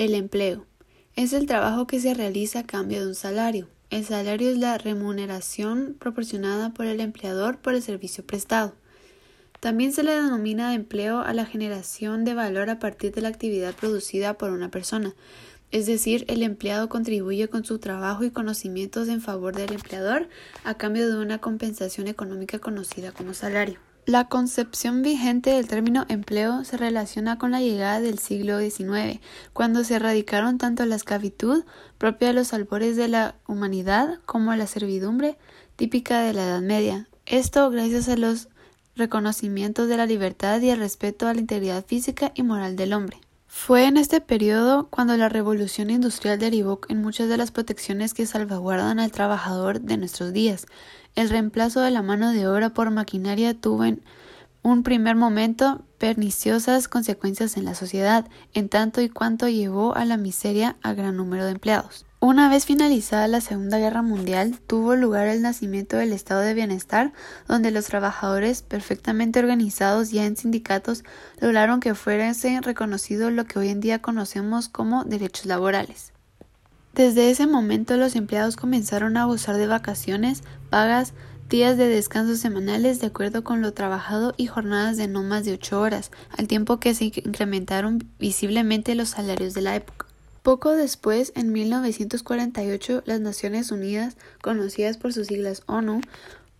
El empleo es el trabajo que se realiza a cambio de un salario. El salario es la remuneración proporcionada por el empleador por el servicio prestado. También se le denomina empleo a la generación de valor a partir de la actividad producida por una persona, es decir, el empleado contribuye con su trabajo y conocimientos en favor del empleador a cambio de una compensación económica conocida como salario. La concepción vigente del término empleo se relaciona con la llegada del siglo XIX, cuando se erradicaron tanto la esclavitud, propia de los albores de la humanidad, como la servidumbre, típica de la Edad Media. Esto gracias a los reconocimientos de la libertad y el respeto a la integridad física y moral del hombre. Fue en este periodo cuando la revolución industrial derivó en muchas de las protecciones que salvaguardan al trabajador de nuestros días. El reemplazo de la mano de obra por maquinaria tuvo en un primer momento perniciosas consecuencias en la sociedad, en tanto y cuanto llevó a la miseria a gran número de empleados. Una vez finalizada la Segunda Guerra Mundial, tuvo lugar el nacimiento del estado de bienestar, donde los trabajadores, perfectamente organizados ya en sindicatos, lograron que fuese reconocido lo que hoy en día conocemos como derechos laborales. Desde ese momento los empleados comenzaron a gozar de vacaciones, pagas, días de descanso semanales de acuerdo con lo trabajado y jornadas de no más de ocho horas, al tiempo que se incrementaron visiblemente los salarios de la época. Poco después, en 1948, las Naciones Unidas, conocidas por sus siglas ONU,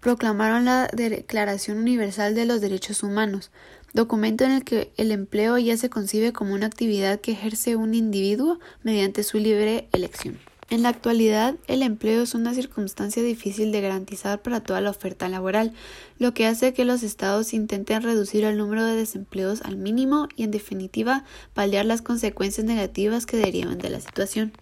proclamaron la Declaración Universal de los Derechos Humanos, documento en el que el empleo ya se concibe como una actividad que ejerce un individuo mediante su libre elección. En la actualidad, el empleo es una circunstancia difícil de garantizar para toda la oferta laboral, lo que hace que los estados intenten reducir el número de desempleos al mínimo y, en definitiva, paliar las consecuencias negativas que derivan de la situación.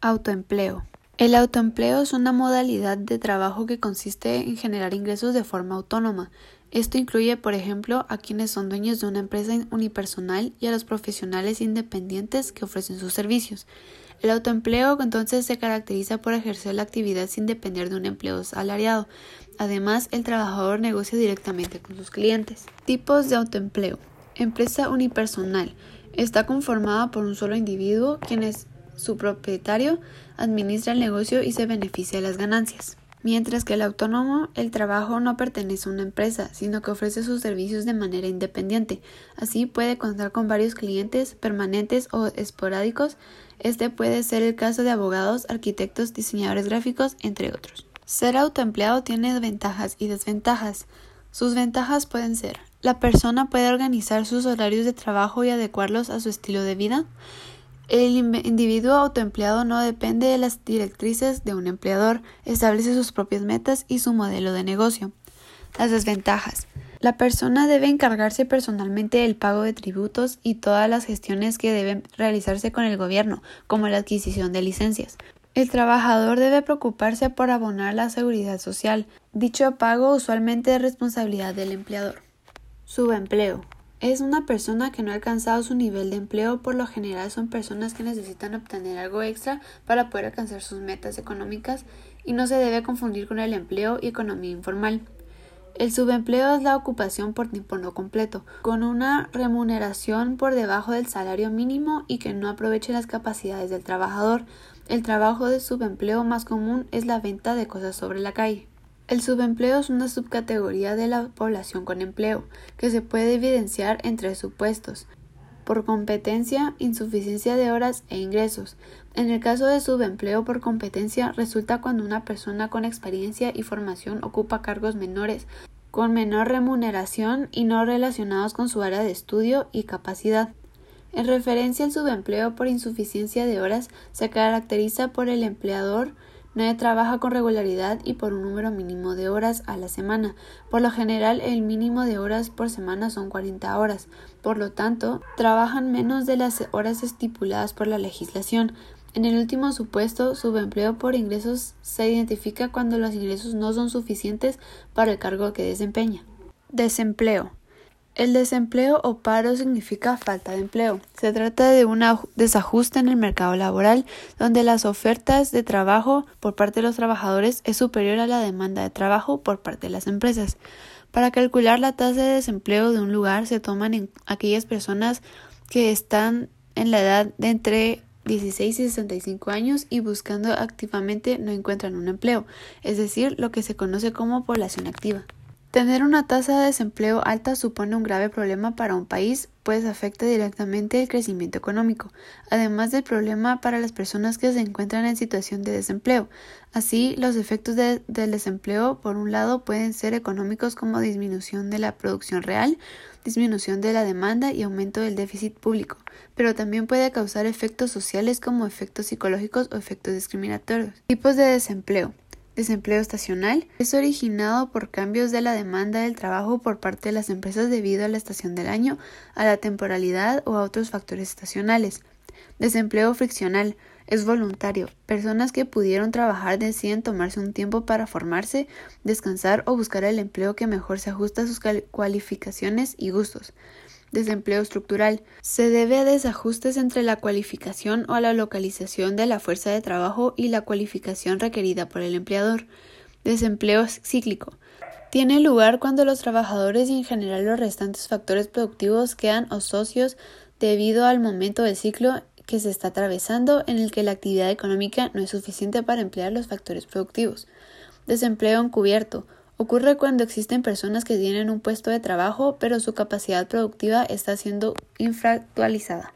Autoempleo. El autoempleo es una modalidad de trabajo que consiste en generar ingresos de forma autónoma. Esto incluye, por ejemplo, a quienes son dueños de una empresa unipersonal y a los profesionales independientes que ofrecen sus servicios. El autoempleo entonces se caracteriza por ejercer la actividad sin depender de un empleo salariado. Además, el trabajador negocia directamente con sus clientes. Tipos de autoempleo. Empresa unipersonal. Está conformada por un solo individuo, quien es su propietario, administra el negocio y se beneficia de las ganancias. Mientras que el autónomo, el trabajo no pertenece a una empresa, sino que ofrece sus servicios de manera independiente. Así puede contar con varios clientes permanentes o esporádicos este puede ser el caso de abogados, arquitectos, diseñadores gráficos, entre otros. Ser autoempleado tiene ventajas y desventajas. Sus ventajas pueden ser la persona puede organizar sus horarios de trabajo y adecuarlos a su estilo de vida. El individuo autoempleado no depende de las directrices de un empleador, establece sus propias metas y su modelo de negocio. Las desventajas. La persona debe encargarse personalmente del pago de tributos y todas las gestiones que deben realizarse con el gobierno, como la adquisición de licencias. El trabajador debe preocuparse por abonar la seguridad social. Dicho pago usualmente es responsabilidad del empleador. Subempleo. Es una persona que no ha alcanzado su nivel de empleo, por lo general son personas que necesitan obtener algo extra para poder alcanzar sus metas económicas y no se debe confundir con el empleo y economía informal. El subempleo es la ocupación por tiempo no completo, con una remuneración por debajo del salario mínimo y que no aproveche las capacidades del trabajador. El trabajo de subempleo más común es la venta de cosas sobre la calle. El subempleo es una subcategoría de la población con empleo, que se puede evidenciar en tres supuestos por competencia, insuficiencia de horas e ingresos. En el caso de subempleo por competencia resulta cuando una persona con experiencia y formación ocupa cargos menores, con menor remuneración y no relacionados con su área de estudio y capacidad. En referencia al subempleo por insuficiencia de horas se caracteriza por el empleador Nadie trabaja con regularidad y por un número mínimo de horas a la semana. Por lo general, el mínimo de horas por semana son 40 horas. Por lo tanto, trabajan menos de las horas estipuladas por la legislación. En el último supuesto, subempleo por ingresos se identifica cuando los ingresos no son suficientes para el cargo que desempeña. Desempleo. El desempleo o paro significa falta de empleo. Se trata de un desajuste en el mercado laboral donde las ofertas de trabajo por parte de los trabajadores es superior a la demanda de trabajo por parte de las empresas. Para calcular la tasa de desempleo de un lugar se toman aquellas personas que están en la edad de entre 16 y 65 años y buscando activamente no encuentran un empleo, es decir, lo que se conoce como población activa. Tener una tasa de desempleo alta supone un grave problema para un país, pues afecta directamente el crecimiento económico, además del problema para las personas que se encuentran en situación de desempleo. Así, los efectos del desempleo, por un lado, pueden ser económicos como disminución de la producción real, disminución de la demanda y aumento del déficit público, pero también puede causar efectos sociales como efectos psicológicos o efectos discriminatorios. Tipos de desempleo. Desempleo estacional es originado por cambios de la demanda del trabajo por parte de las empresas debido a la estación del año, a la temporalidad o a otros factores estacionales. Desempleo friccional es voluntario. Personas que pudieron trabajar deciden tomarse un tiempo para formarse, descansar o buscar el empleo que mejor se ajusta a sus cualificaciones y gustos. Desempleo estructural. Se debe a desajustes entre la cualificación o la localización de la fuerza de trabajo y la cualificación requerida por el empleador. Desempleo cíclico. Tiene lugar cuando los trabajadores y en general los restantes factores productivos quedan ociosos debido al momento del ciclo que se está atravesando en el que la actividad económica no es suficiente para emplear los factores productivos. Desempleo encubierto Ocurre cuando existen personas que tienen un puesto de trabajo pero su capacidad productiva está siendo infractualizada.